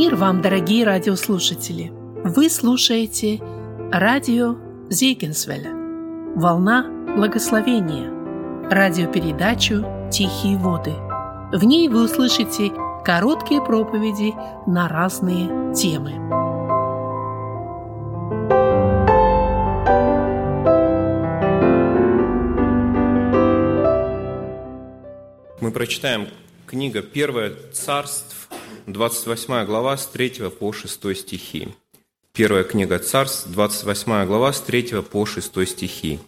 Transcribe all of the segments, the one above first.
Мир вам, дорогие радиослушатели! Вы слушаете радио Зейгенсвеля «Волна благословения» радиопередачу «Тихие воды». В ней вы услышите короткие проповеди на разные темы. Мы прочитаем книга «Первое царств», 28 глава, с 3 по 6 стихи. Первая книга Царств, 28 глава, с 3 по 6 стихи.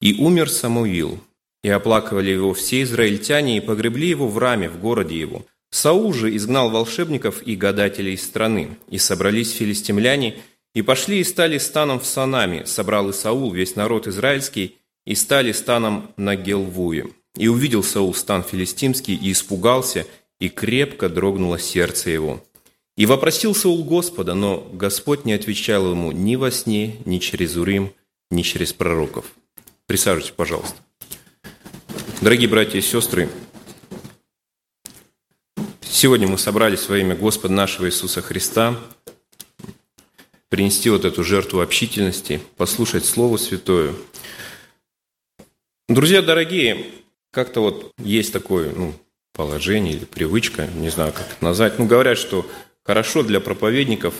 «И умер Самуил, и оплакивали его все израильтяне, и погребли его в раме, в городе его. Саул же изгнал волшебников и гадателей из страны, и собрались филистимляне, и пошли и стали станом в Санаме, собрал и Саул весь народ израильский, и стали станом на Гелвуе. И увидел Саул стан филистимский, и испугался, и крепко дрогнуло сердце его. И вопросил Саул Господа, но Господь не отвечал ему ни во сне, ни через Урим, ни через пророков. Присаживайтесь, пожалуйста. Дорогие братья и сестры, сегодня мы собрались во имя Господа нашего Иисуса Христа принести вот эту жертву общительности, послушать Слово Святое. Друзья дорогие, как-то вот есть такое, ну, положение или привычка, не знаю, как это назвать. Ну, говорят, что хорошо для проповедников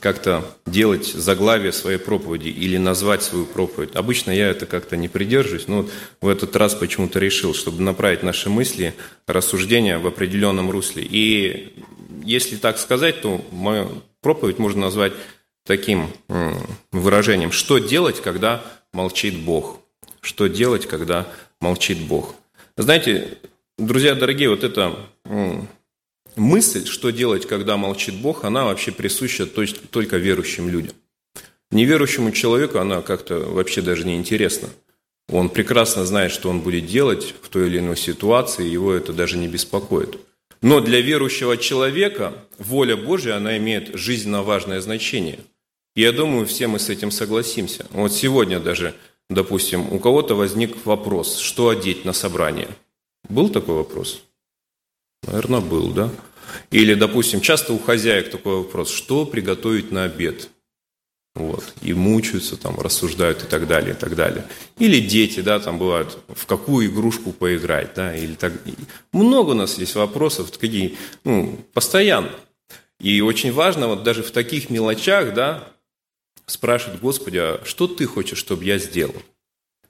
как-то делать заглавие своей проповеди или назвать свою проповедь. Обычно я это как-то не придерживаюсь, но вот в этот раз почему-то решил, чтобы направить наши мысли, рассуждения в определенном русле. И если так сказать, то мою проповедь можно назвать таким выражением «Что делать, когда молчит Бог?» Что делать, когда молчит Бог? Знаете, Друзья дорогие, вот эта мысль, что делать, когда молчит Бог, она вообще присуща только верующим людям. Неверующему человеку она как-то вообще даже не интересна. Он прекрасно знает, что он будет делать в той или иной ситуации, его это даже не беспокоит. Но для верующего человека воля Божья, она имеет жизненно важное значение. И я думаю, все мы с этим согласимся. Вот сегодня даже, допустим, у кого-то возник вопрос, что одеть на собрание – был такой вопрос? Наверное, был, да? Или, допустим, часто у хозяек такой вопрос, что приготовить на обед? Вот. И мучаются, там, рассуждают и так далее, и так далее. Или дети, да, там бывают, в какую игрушку поиграть, да, или так. Много у нас есть вопросов, такие, ну, постоянно. И очень важно вот даже в таких мелочах, да, спрашивать, Господи, а что ты хочешь, чтобы я сделал?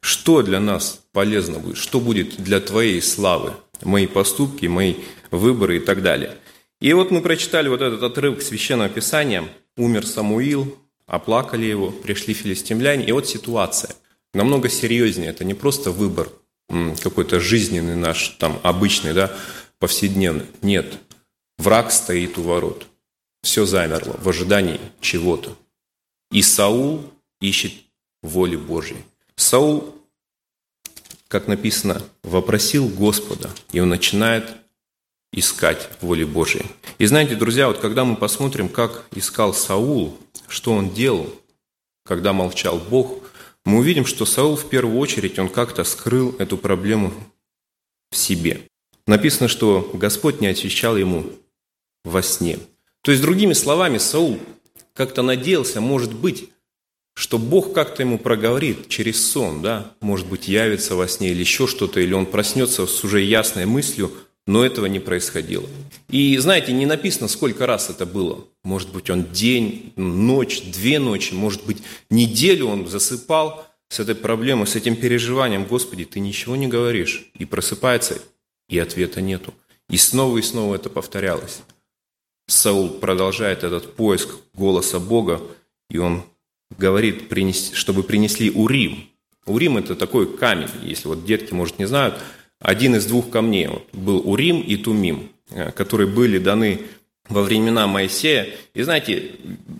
Что для нас полезно будет? Что будет для Твоей славы? Мои поступки, мои выборы и так далее. И вот мы прочитали вот этот отрывок Священного Писания. Умер Самуил, оплакали его, пришли филистимляне. И вот ситуация. Намного серьезнее. Это не просто выбор какой-то жизненный наш, там, обычный, да, повседневный. Нет. Враг стоит у ворот. Все замерло в ожидании чего-то. И Саул ищет воли Божьей. Саул, как написано, вопросил Господа, и он начинает искать воли Божьей. И знаете, друзья, вот когда мы посмотрим, как искал Саул, что он делал, когда молчал Бог, мы увидим, что Саул в первую очередь, он как-то скрыл эту проблему в себе. Написано, что Господь не отвечал ему во сне. То есть, другими словами, Саул как-то надеялся, может быть, что Бог как-то ему проговорит через сон, да, может быть, явится во сне или еще что-то, или он проснется с уже ясной мыслью, но этого не происходило. И знаете, не написано, сколько раз это было. Может быть, он день, ночь, две ночи, может быть, неделю он засыпал с этой проблемой, с этим переживанием. Господи, ты ничего не говоришь. И просыпается, и ответа нету. И снова и снова это повторялось. Саул продолжает этот поиск голоса Бога, и он говорит, чтобы принесли урим. Урим – это такой камень, если вот детки, может, не знают, один из двух камней. Вот, был урим и тумим, э, которые были даны во времена Моисея. И знаете,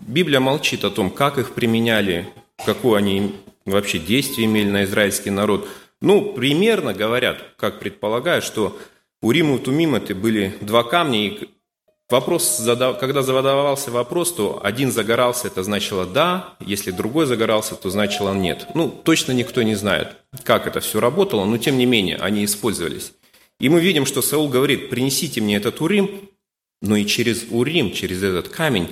Библия молчит о том, как их применяли, какое они вообще действие имели на израильский народ. Ну, примерно говорят, как предполагают, что Урим и Тумим это были два камня, и Вопрос, когда задавался вопрос, то один загорался, это значило «да», если другой загорался, то значило «нет». Ну, точно никто не знает, как это все работало, но тем не менее они использовались. И мы видим, что Саул говорит «принесите мне этот урим», но и через Урим, через этот камень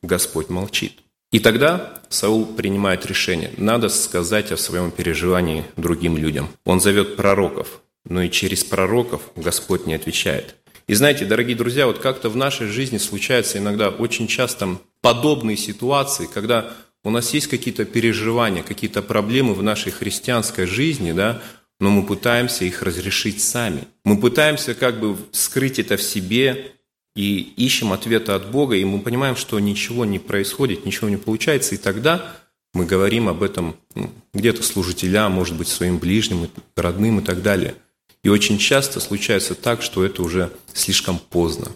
Господь молчит. И тогда Саул принимает решение, надо сказать о своем переживании другим людям. Он зовет пророков, но и через пророков Господь не отвечает. И знаете, дорогие друзья, вот как-то в нашей жизни случаются иногда очень часто подобные ситуации, когда у нас есть какие-то переживания, какие-то проблемы в нашей христианской жизни, да, но мы пытаемся их разрешить сами. Мы пытаемся как бы скрыть это в себе, и ищем ответа от Бога, и мы понимаем, что ничего не происходит, ничего не получается, и тогда мы говорим об этом ну, где-то служителям, может быть, своим ближним, родным и так далее. И очень часто случается так, что это уже слишком поздно.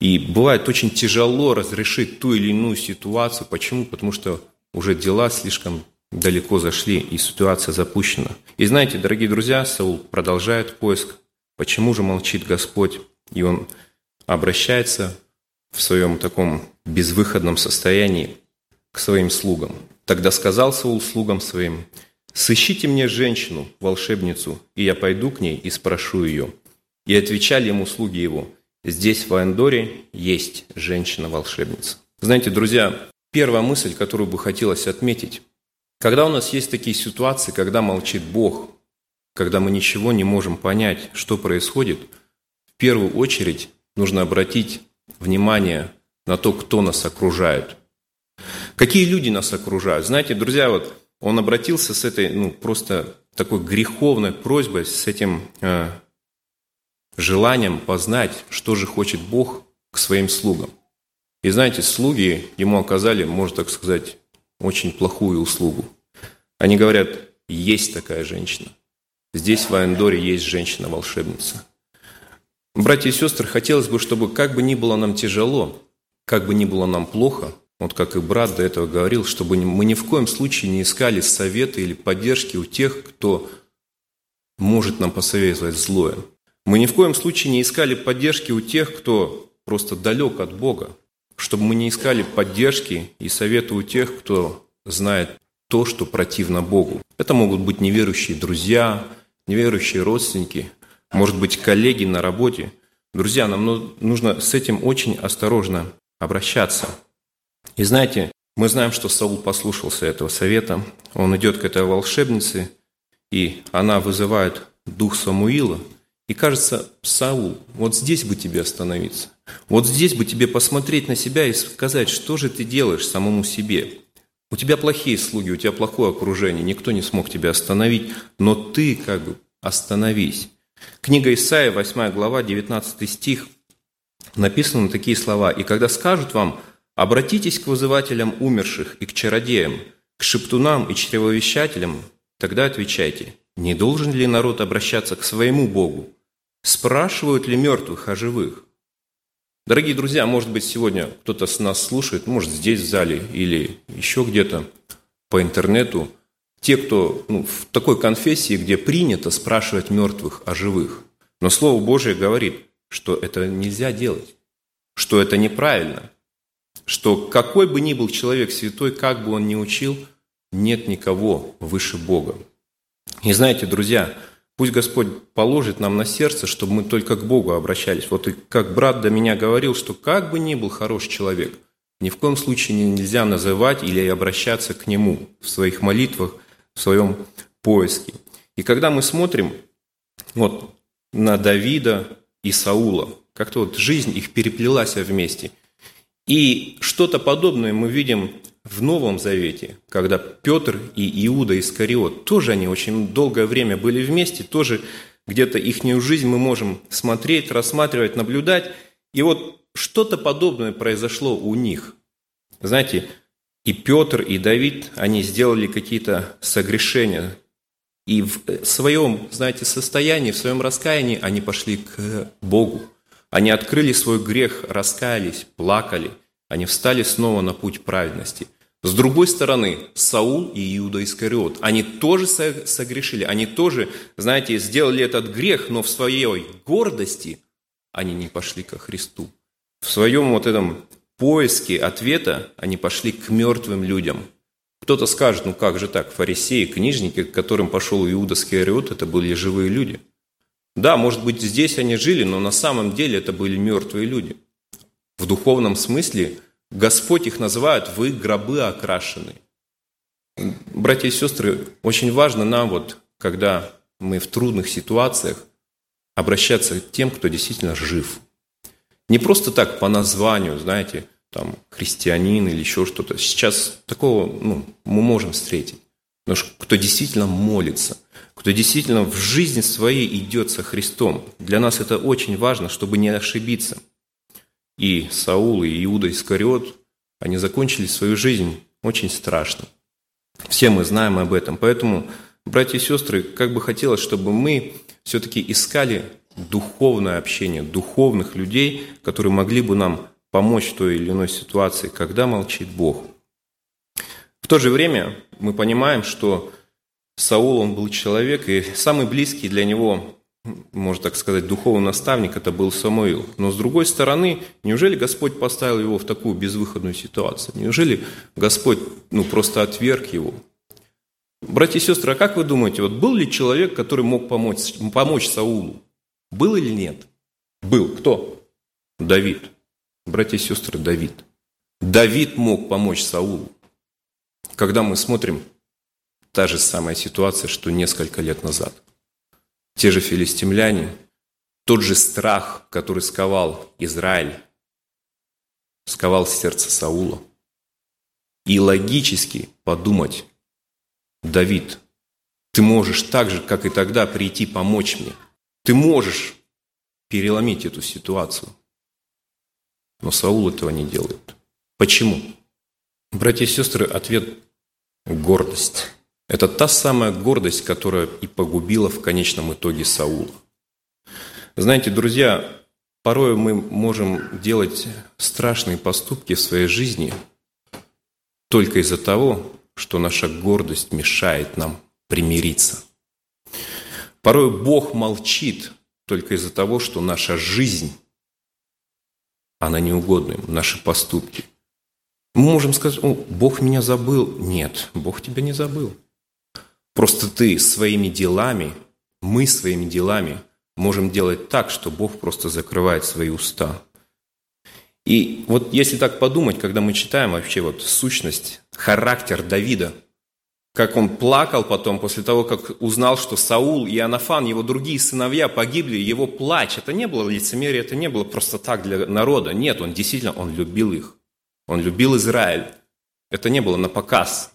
И бывает очень тяжело разрешить ту или иную ситуацию. Почему? Потому что уже дела слишком далеко зашли, и ситуация запущена. И знаете, дорогие друзья, Саул продолжает поиск. Почему же молчит Господь? И он обращается в своем таком безвыходном состоянии к своим слугам. Тогда сказал Саул слугам своим, «Сыщите мне женщину, волшебницу, и я пойду к ней и спрошу ее». И отвечали ему слуги его, «Здесь, в Андоре, есть женщина-волшебница». Знаете, друзья, первая мысль, которую бы хотелось отметить, когда у нас есть такие ситуации, когда молчит Бог, когда мы ничего не можем понять, что происходит, в первую очередь нужно обратить внимание на то, кто нас окружает. Какие люди нас окружают? Знаете, друзья, вот он обратился с этой, ну, просто такой греховной просьбой, с этим э, желанием познать, что же хочет Бог к своим слугам. И знаете, слуги ему оказали, можно так сказать, очень плохую услугу. Они говорят, есть такая женщина. Здесь в Айндоре есть женщина-волшебница. Братья и сестры, хотелось бы, чтобы как бы ни было нам тяжело, как бы ни было нам плохо, вот как и брат до этого говорил, чтобы мы ни в коем случае не искали совета или поддержки у тех, кто может нам посоветовать злое. Мы ни в коем случае не искали поддержки у тех, кто просто далек от Бога, чтобы мы не искали поддержки и совета у тех, кто знает то, что противно Богу. Это могут быть неверующие друзья, неверующие родственники, может быть, коллеги на работе. Друзья, нам ну, нужно с этим очень осторожно обращаться. И знаете, мы знаем, что Саул послушался этого совета. Он идет к этой волшебнице, и она вызывает дух Самуила. И кажется, Саул, вот здесь бы тебе остановиться. Вот здесь бы тебе посмотреть на себя и сказать, что же ты делаешь самому себе. У тебя плохие слуги, у тебя плохое окружение, никто не смог тебя остановить, но ты как бы остановись. Книга Исаия, 8 глава, 19 стих, написаны такие слова. «И когда скажут вам, обратитесь к вызывателям умерших и к чародеям, к шептунам и чревовещателям, тогда отвечайте, не должен ли народ обращаться к своему Богу? Спрашивают ли мертвых о живых? Дорогие друзья, может быть, сегодня кто-то с нас слушает, может, здесь в зале или еще где-то по интернету, те, кто ну, в такой конфессии, где принято спрашивать мертвых о живых. Но Слово Божие говорит, что это нельзя делать, что это неправильно, что какой бы ни был человек святой, как бы он ни учил, нет никого выше Бога. И знаете, друзья, пусть Господь положит нам на сердце, чтобы мы только к Богу обращались. Вот и как брат до меня говорил, что как бы ни был хороший человек, ни в коем случае нельзя называть или обращаться к Нему в своих молитвах – в своем поиске. И когда мы смотрим вот на Давида и Саула, как-то вот жизнь их переплелась вместе. И что-то подобное мы видим в Новом Завете, когда Петр и Иуда Искариот, тоже они очень долгое время были вместе, тоже где-то их жизнь мы можем смотреть, рассматривать, наблюдать. И вот что-то подобное произошло у них. Знаете, и Петр, и Давид, они сделали какие-то согрешения. И в своем, знаете, состоянии, в своем раскаянии они пошли к Богу. Они открыли свой грех, раскаялись, плакали. Они встали снова на путь праведности. С другой стороны, Саул и Иуда Искариот, они тоже согрешили, они тоже, знаете, сделали этот грех, но в своей гордости они не пошли ко Христу. В своем вот этом поиске ответа они пошли к мертвым людям. Кто-то скажет, ну как же так, фарисеи, книжники, к которым пошел Иуда Скиариот, это были живые люди. Да, может быть, здесь они жили, но на самом деле это были мертвые люди. В духовном смысле Господь их называет «вы гробы окрашены». Братья и сестры, очень важно нам, вот, когда мы в трудных ситуациях, обращаться к тем, кто действительно жив. Не просто так по названию, знаете, там, христианин или еще что-то. Сейчас такого ну, мы можем встретить. Но кто действительно молится, кто действительно в жизни своей идет со Христом. Для нас это очень важно, чтобы не ошибиться. И Саул, и Иуда Искариот, они закончили свою жизнь очень страшно. Все мы знаем об этом. Поэтому, братья и сестры, как бы хотелось, чтобы мы все-таки искали духовное общение, духовных людей, которые могли бы нам помочь в той или иной ситуации, когда молчит Бог. В то же время мы понимаем, что Саул, он был человек, и самый близкий для него, можно так сказать, духовный наставник, это был Самуил. Но с другой стороны, неужели Господь поставил его в такую безвыходную ситуацию? Неужели Господь ну, просто отверг его? Братья и сестры, а как вы думаете, вот был ли человек, который мог помочь, помочь Саулу? Был или нет? Был. Кто? Давид. Братья и сестры, Давид. Давид мог помочь Саулу. Когда мы смотрим, та же самая ситуация, что несколько лет назад. Те же филистимляне, тот же страх, который сковал Израиль, сковал сердце Саула. И логически подумать, Давид, ты можешь так же, как и тогда, прийти помочь мне – ты можешь переломить эту ситуацию. Но Саул этого не делает. Почему? Братья и сестры, ответ – гордость. Это та самая гордость, которая и погубила в конечном итоге Саула. Знаете, друзья, порой мы можем делать страшные поступки в своей жизни только из-за того, что наша гордость мешает нам примириться. Порой Бог молчит только из-за того, что наша жизнь, она неугодна ему, наши поступки. Мы можем сказать, о, Бог меня забыл. Нет, Бог тебя не забыл. Просто ты своими делами, мы своими делами можем делать так, что Бог просто закрывает свои уста. И вот если так подумать, когда мы читаем вообще вот сущность, характер Давида – как он плакал потом, после того, как узнал, что Саул и Анафан, его другие сыновья погибли, его плач. Это не было лицемерие, это не было просто так для народа. Нет, он действительно, он любил их. Он любил Израиль. Это не было на показ.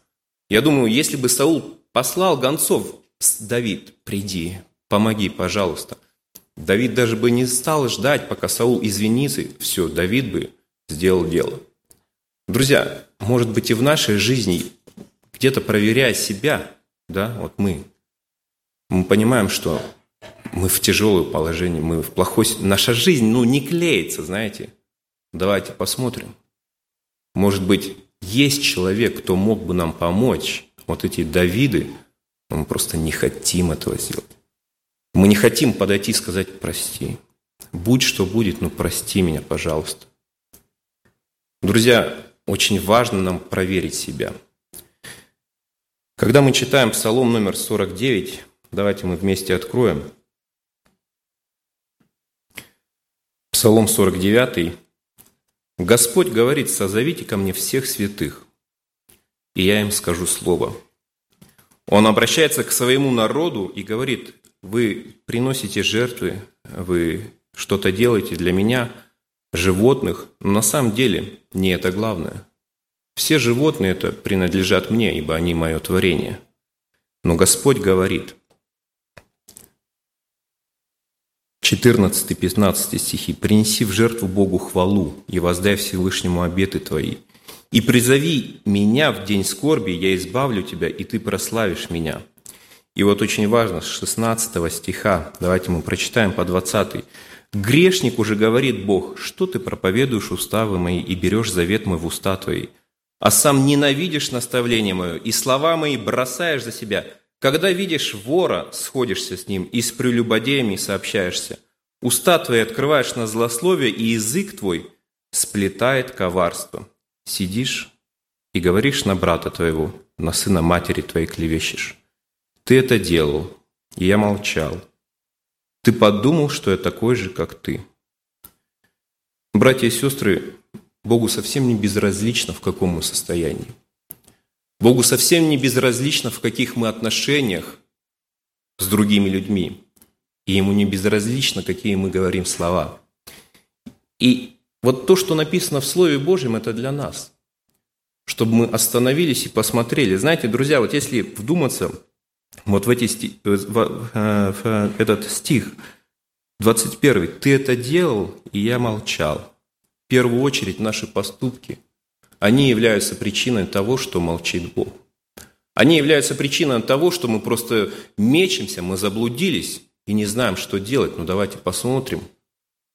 Я думаю, если бы Саул послал гонцов, Давид, приди, помоги, пожалуйста. Давид даже бы не стал ждать, пока Саул извинится. Все, Давид бы сделал дело. Друзья, может быть и в нашей жизни где-то проверяя себя, да, вот мы, мы понимаем, что мы в тяжелом положении, мы в плохой... Наша жизнь, ну, не клеится, знаете. Давайте посмотрим. Может быть, есть человек, кто мог бы нам помочь. Вот эти Давиды, мы просто не хотим этого сделать. Мы не хотим подойти и сказать «прости». Будь что будет, но прости меня, пожалуйста. Друзья, очень важно нам проверить себя – когда мы читаем Псалом номер 49, давайте мы вместе откроем. Псалом 49. Господь говорит, созовите ко мне всех святых, и я им скажу слово. Он обращается к своему народу и говорит, вы приносите жертвы, вы что-то делаете для меня, животных, но на самом деле не это главное – все животные это принадлежат мне, ибо они мое творение. Но Господь говорит, 14-15 стихи, «Принеси в жертву Богу хвалу и воздай Всевышнему обеты твои, и призови меня в день скорби, я избавлю тебя, и ты прославишь меня». И вот очень важно, с 16 стиха, давайте мы прочитаем по 20. «Грешник уже говорит Бог, что ты проповедуешь уставы мои и берешь завет мой в уста твои? а сам ненавидишь наставление мое, и слова мои бросаешь за себя. Когда видишь вора, сходишься с ним, и с прелюбодеями сообщаешься. Уста твои открываешь на злословие, и язык твой сплетает коварство. Сидишь и говоришь на брата твоего, на сына матери твоей клевещешь. Ты это делал, и я молчал. Ты подумал, что я такой же, как ты. Братья и сестры, Богу совсем не безразлично, в каком мы состоянии. Богу совсем не безразлично, в каких мы отношениях с другими людьми. И Ему не безразлично, какие мы говорим слова. И вот то, что написано в Слове Божьем, это для нас. Чтобы мы остановились и посмотрели. Знаете, друзья, вот если вдуматься вот в, эти, в, э, в этот стих, 21. «Ты это делал, и я молчал». В первую очередь наши поступки, они являются причиной того, что молчит Бог. Они являются причиной того, что мы просто мечемся, мы заблудились и не знаем, что делать. Ну давайте посмотрим,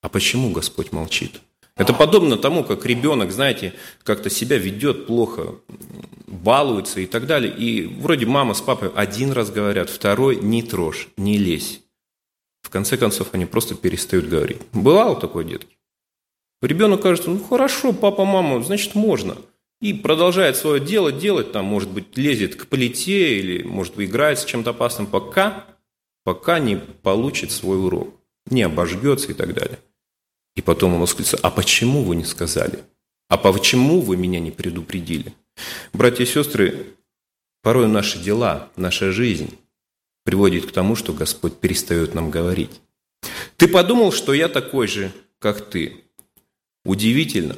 а почему Господь молчит? Это подобно тому, как ребенок, знаете, как-то себя ведет плохо, балуется и так далее. И вроде мама с папой один раз говорят, второй не трожь, не лезь. В конце концов, они просто перестают говорить. Бывало такое, детки? Ребенок кажется, ну хорошо, папа, мама, значит, можно. И продолжает свое дело делать, там, может быть, лезет к плите или, может играет с чем-то опасным, пока, пока не получит свой урок, не обожгется и так далее. И потом он восклицает, а почему вы не сказали? А почему вы меня не предупредили? Братья и сестры, порой наши дела, наша жизнь приводит к тому, что Господь перестает нам говорить. Ты подумал, что я такой же, как ты. Удивительно,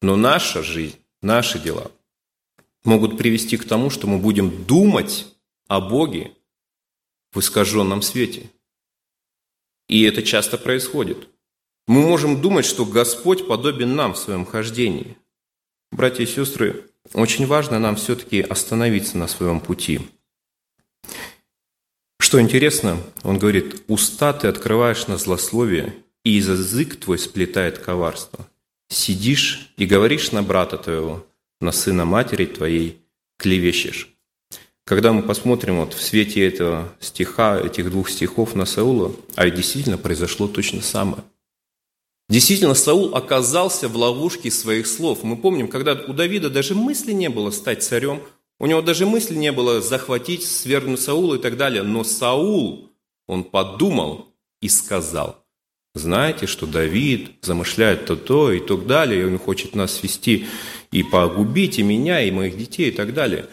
но наша жизнь, наши дела могут привести к тому, что мы будем думать о Боге в искаженном свете. И это часто происходит. Мы можем думать, что Господь подобен нам в своем хождении. Братья и сестры, очень важно нам все-таки остановиться на своем пути. Что интересно, он говорит, уста ты открываешь на злословие, и язык твой сплетает коварство. Сидишь и говоришь на брата твоего, на сына матери твоей клевещешь. Когда мы посмотрим вот в свете этого стиха, этих двух стихов на Саула, а действительно произошло точно самое. Действительно, Саул оказался в ловушке своих слов. Мы помним, когда у Давида даже мысли не было стать царем, у него даже мысли не было захватить, свергнуть Саула и так далее. Но Саул, он подумал и сказал, знаете, что Давид замышляет то-то и так далее, и он хочет нас свести и погубить и меня, и моих детей и так далее.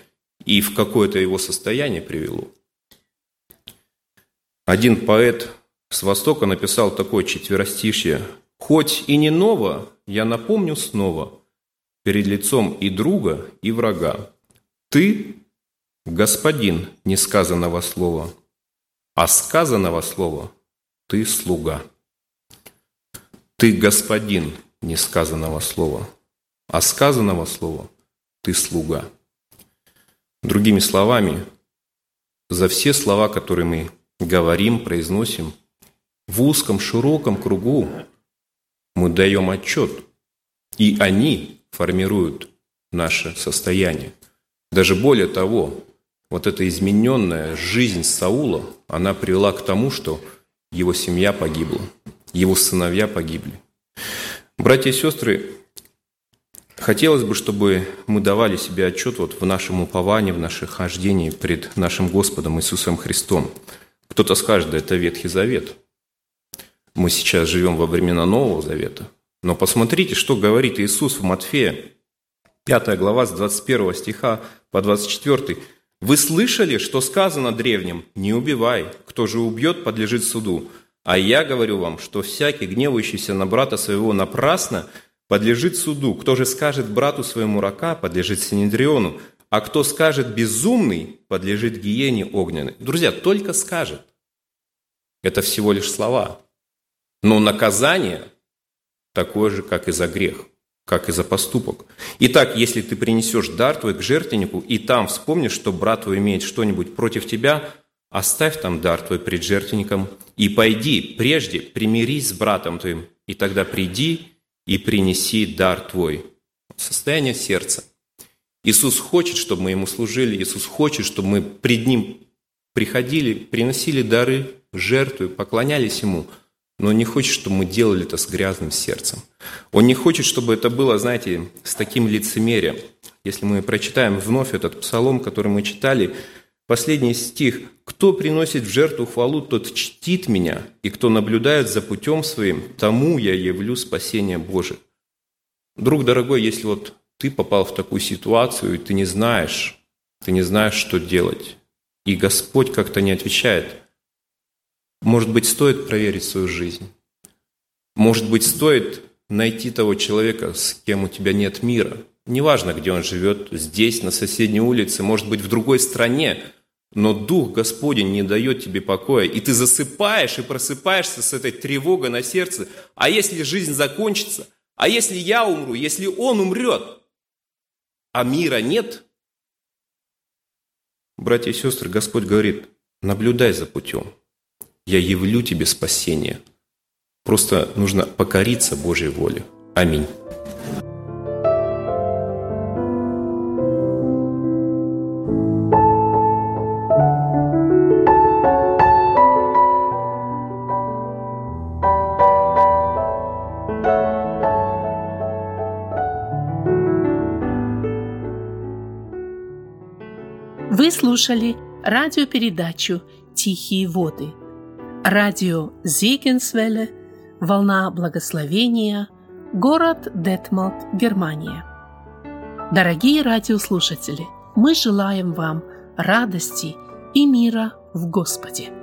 И в какое-то его состояние привело. Один поэт с Востока написал такое четверостишье Хоть и не ново, я напомню снова, перед лицом и друга, и врага. Ты – господин несказанного слова, а сказанного слова – ты слуга. Ты господин несказанного слова, а сказанного слова – ты слуга. Другими словами, за все слова, которые мы говорим, произносим, в узком, широком кругу мы даем отчет, и они формируют наше состояние. Даже более того, вот эта измененная жизнь Саула, она привела к тому, что его семья погибла, его сыновья погибли. Братья и сестры, хотелось бы, чтобы мы давали себе отчет вот в нашем уповании, в нашем хождении пред нашим Господом Иисусом Христом. Кто-то скажет, да это Ветхий Завет – мы сейчас живем во времена Нового Завета. Но посмотрите, что говорит Иисус в Матфея, 5 глава с 21 стиха по 24. «Вы слышали, что сказано древним? Не убивай, кто же убьет, подлежит суду. А я говорю вам, что всякий, гневающийся на брата своего напрасно, подлежит суду. Кто же скажет брату своему рака, подлежит Синедриону. А кто скажет безумный, подлежит гиене огненной. Друзья, только скажет. Это всего лишь слова. Но наказание такое же, как и за грех, как и за поступок. Итак, если ты принесешь дар твой к жертвеннику, и там вспомнишь, что брат твой имеет что-нибудь против тебя, оставь там дар твой пред жертвенником, и пойди прежде примирись с братом твоим, и тогда приди и принеси дар твой. Состояние сердца. Иисус хочет, чтобы мы Ему служили, Иисус хочет, чтобы мы пред Ним приходили, приносили дары, жертвы, поклонялись Ему – но Он не хочет, чтобы мы делали это с грязным сердцем. Он не хочет, чтобы это было, знаете, с таким лицемерием. Если мы прочитаем вновь этот псалом, который мы читали, Последний стих. «Кто приносит в жертву хвалу, тот чтит меня, и кто наблюдает за путем своим, тому я явлю спасение Божие». Друг дорогой, если вот ты попал в такую ситуацию, и ты не знаешь, ты не знаешь, что делать, и Господь как-то не отвечает, может быть, стоит проверить свою жизнь. Может быть, стоит найти того человека, с кем у тебя нет мира. Неважно, где он живет, здесь, на соседней улице, может быть, в другой стране, но Дух Господень не дает тебе покоя, и ты засыпаешь и просыпаешься с этой тревогой на сердце. А если жизнь закончится? А если я умру? Если он умрет? А мира нет? Братья и сестры, Господь говорит, наблюдай за путем. Я явлю тебе спасение. Просто нужно покориться Божьей воле. Аминь. Вы слушали радиопередачу «Тихие воды». Радио Зигенсвелле, «Волна благословения», город Детмалт, Германия. Дорогие радиослушатели, мы желаем вам радости и мира в Господе.